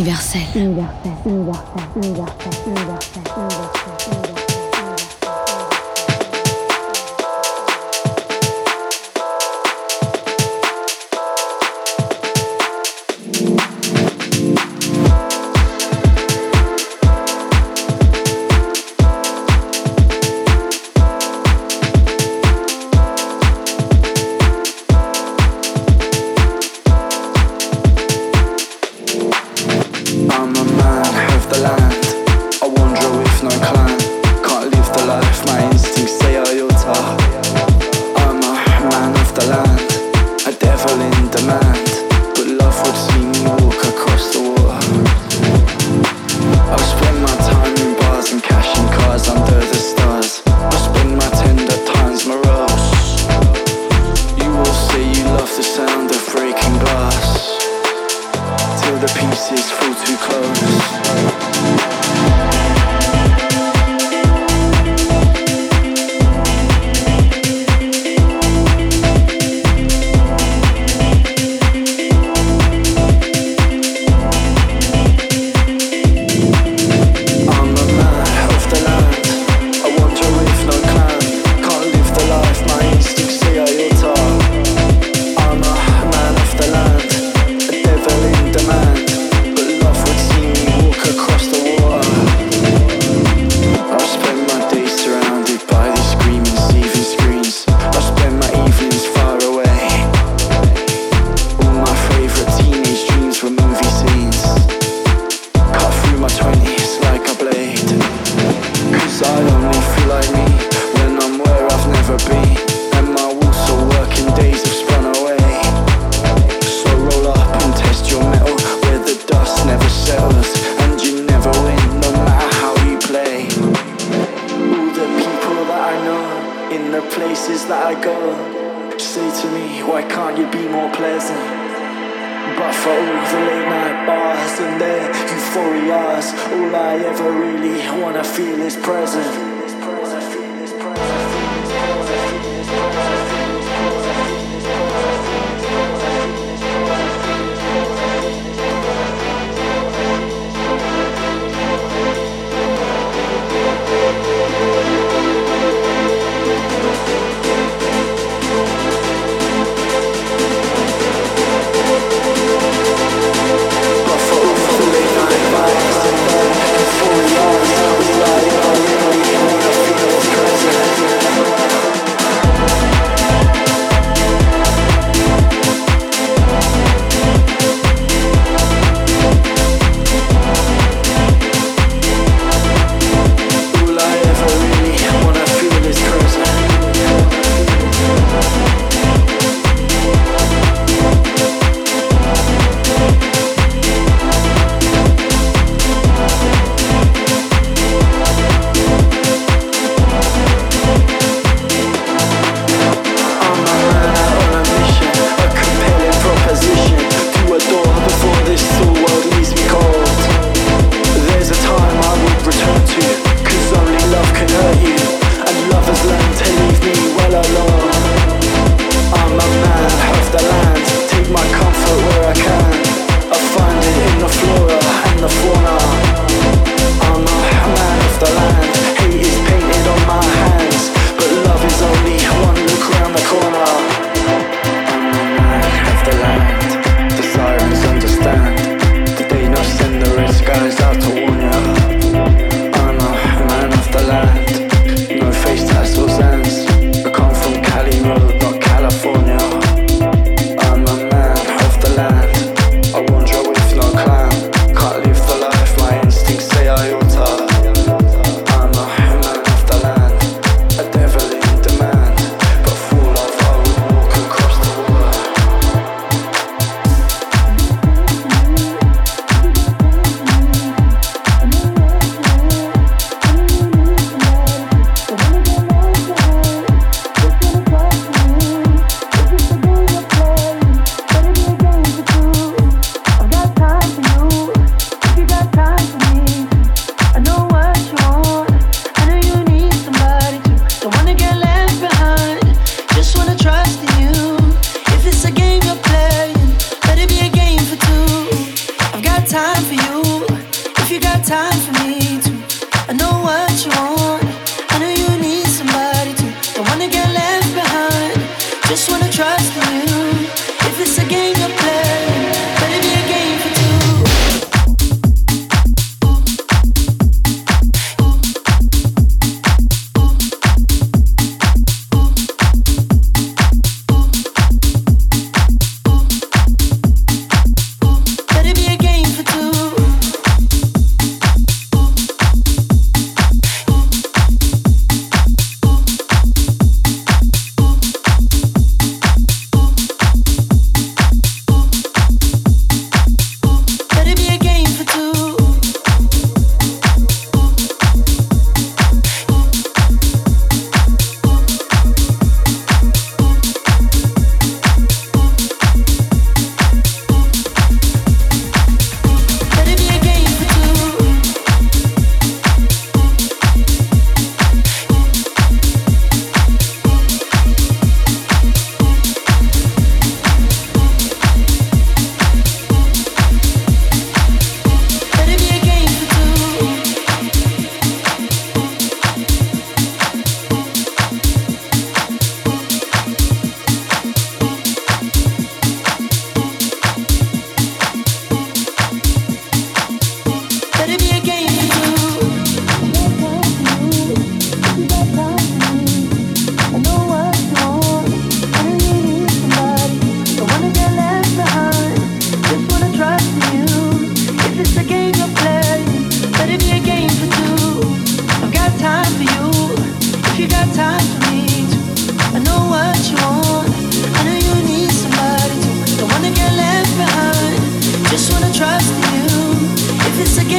universel. universel, universel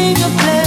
leave your place.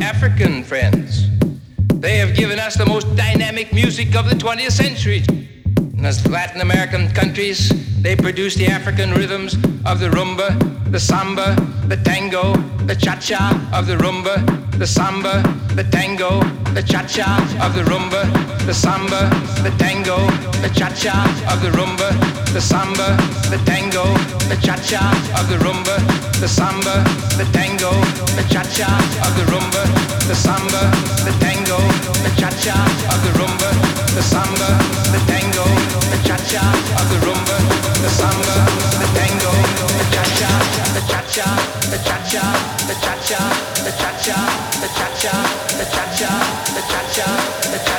African friends. They have given us the most dynamic music of the 20th century. In the Latin American countries, they produce the African rhythms of the rumba, the samba, the tango, the cha-cha of the rumba, the samba, the tango, the cha-cha of the rumba, the samba, the tango, the cha-cha of the rumba, the samba, the tango, the cha-cha of the rumba, the samba, the tango, the cha-cha of the rumba, the samba, the tango, the cha-cha of the rumba, the samba, the tango, the cha-cha of the rumba, the samba, the tango, the cha-cha, the cha-cha, the cha-cha, the cha-cha, the cha-cha, the cha-cha, the cha-cha, the cha-cha, the cha-cha.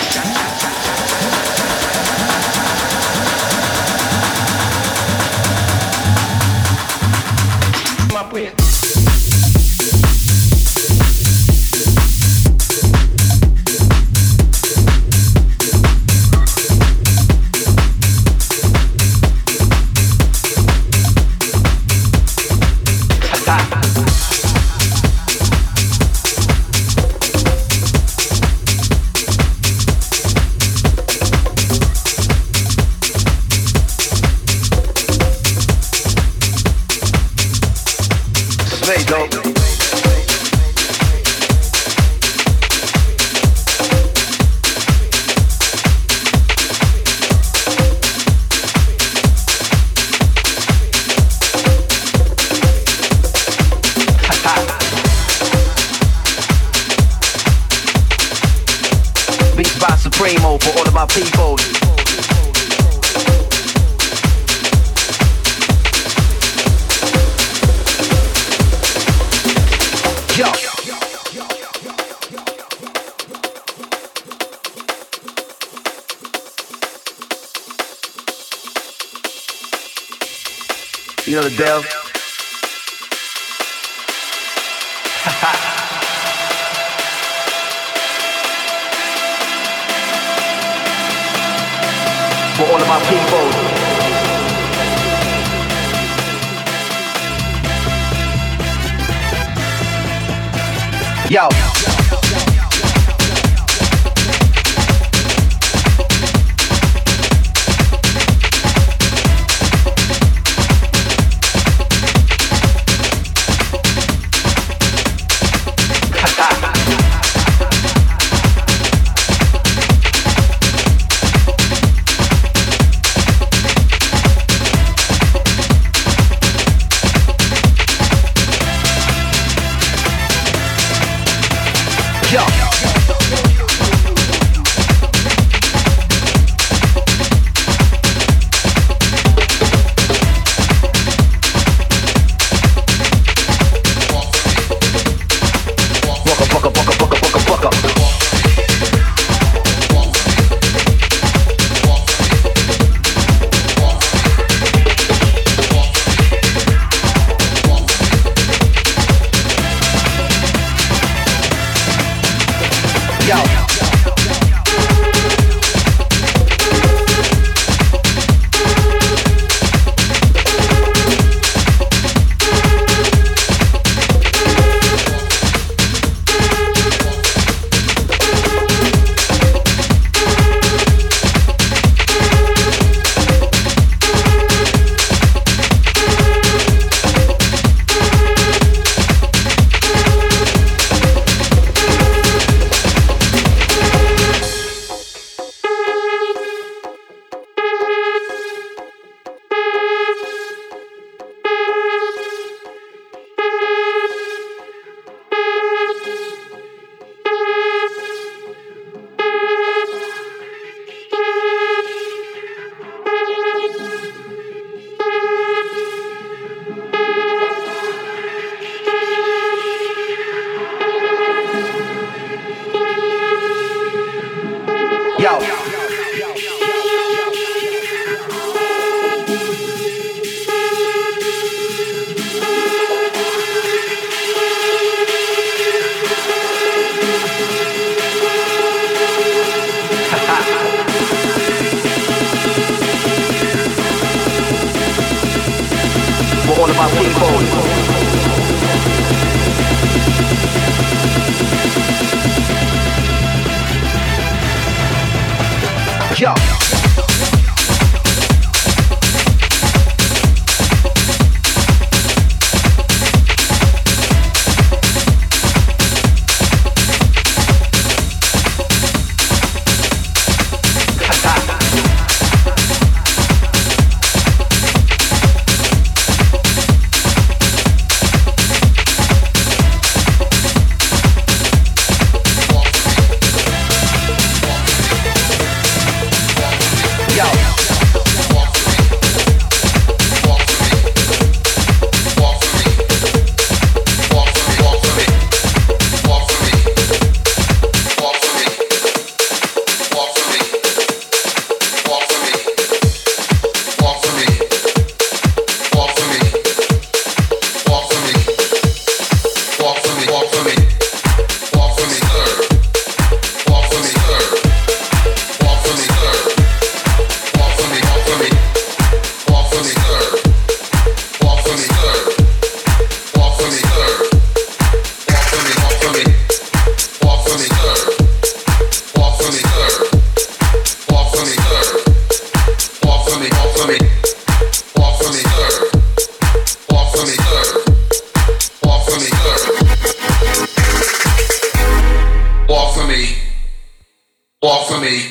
Walk for me.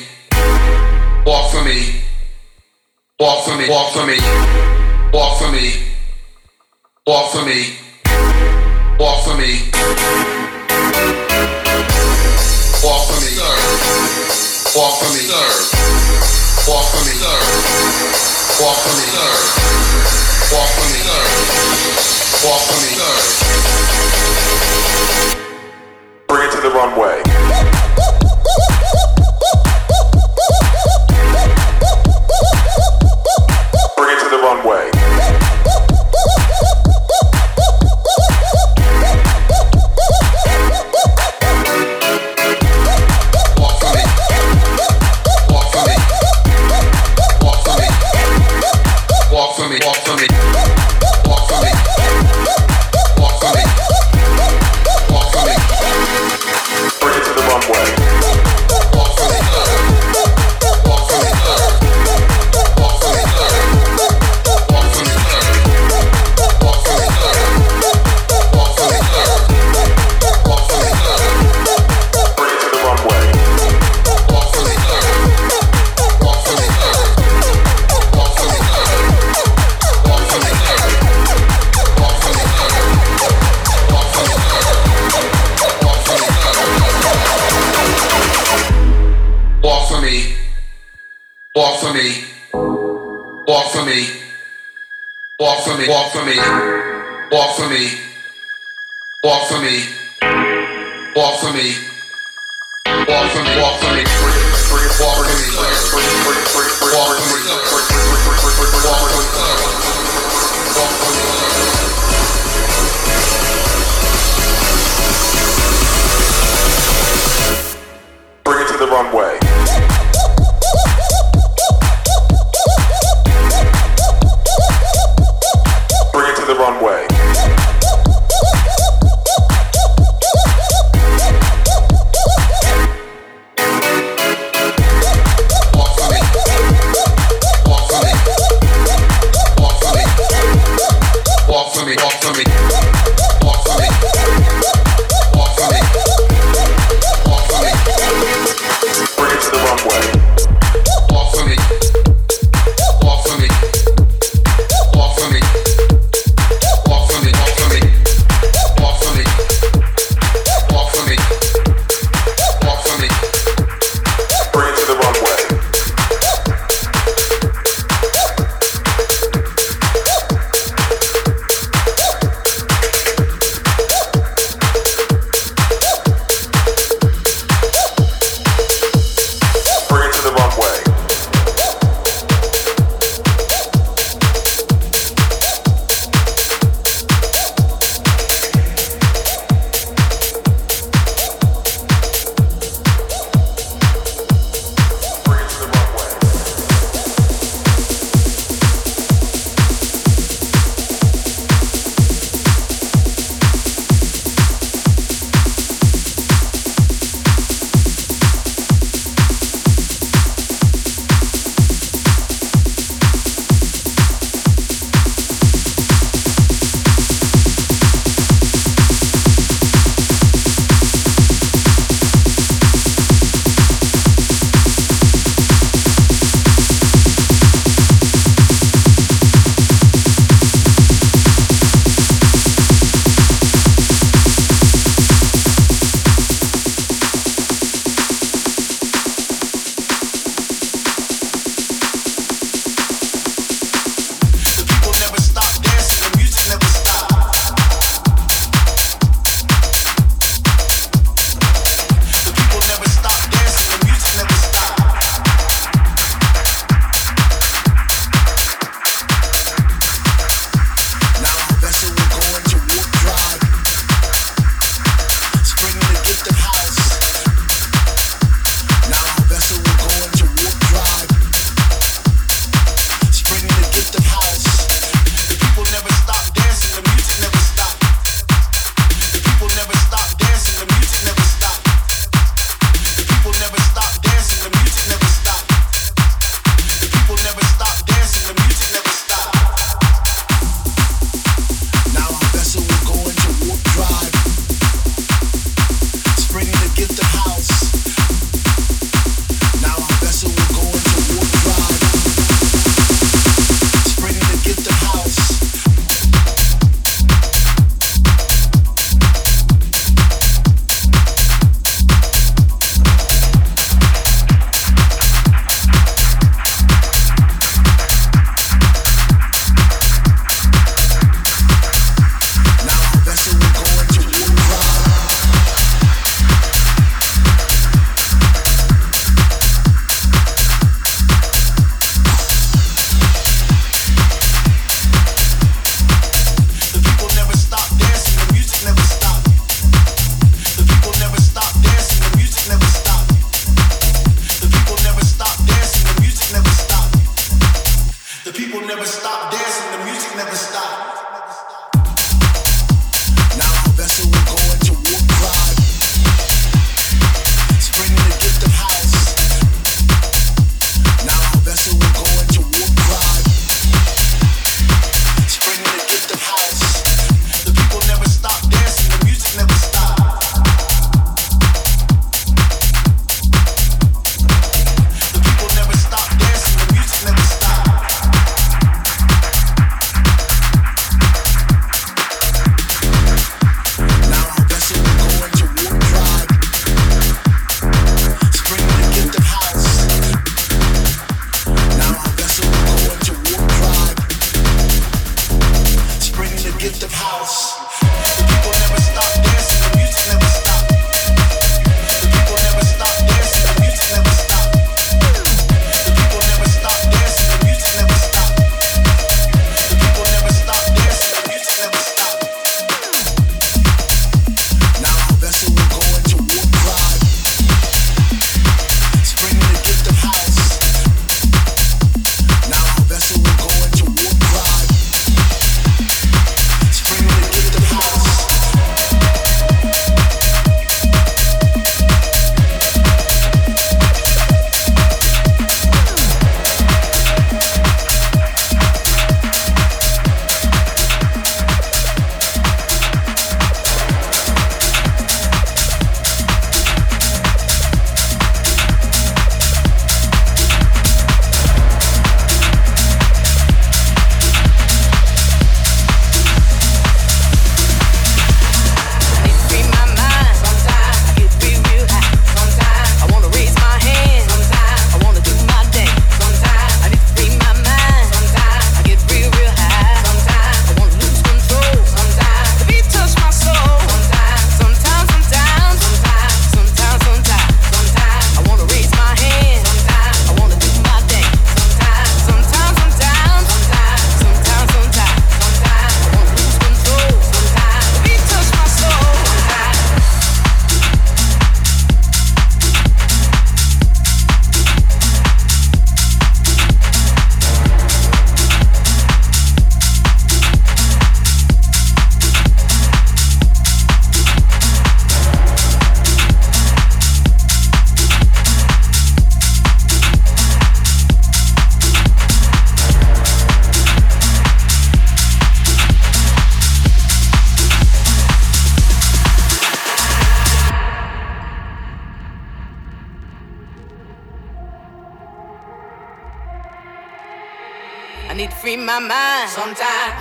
Walk for me. Walk for me. Walk for me. Walk for me. Walk for me. Walk for me. Walk for me. Walk me, sir. Walk for me, sir. Walk for me, sir. Walk for me, sir. Walk for me, sir. Bring it to the runway. Bring it to the runway.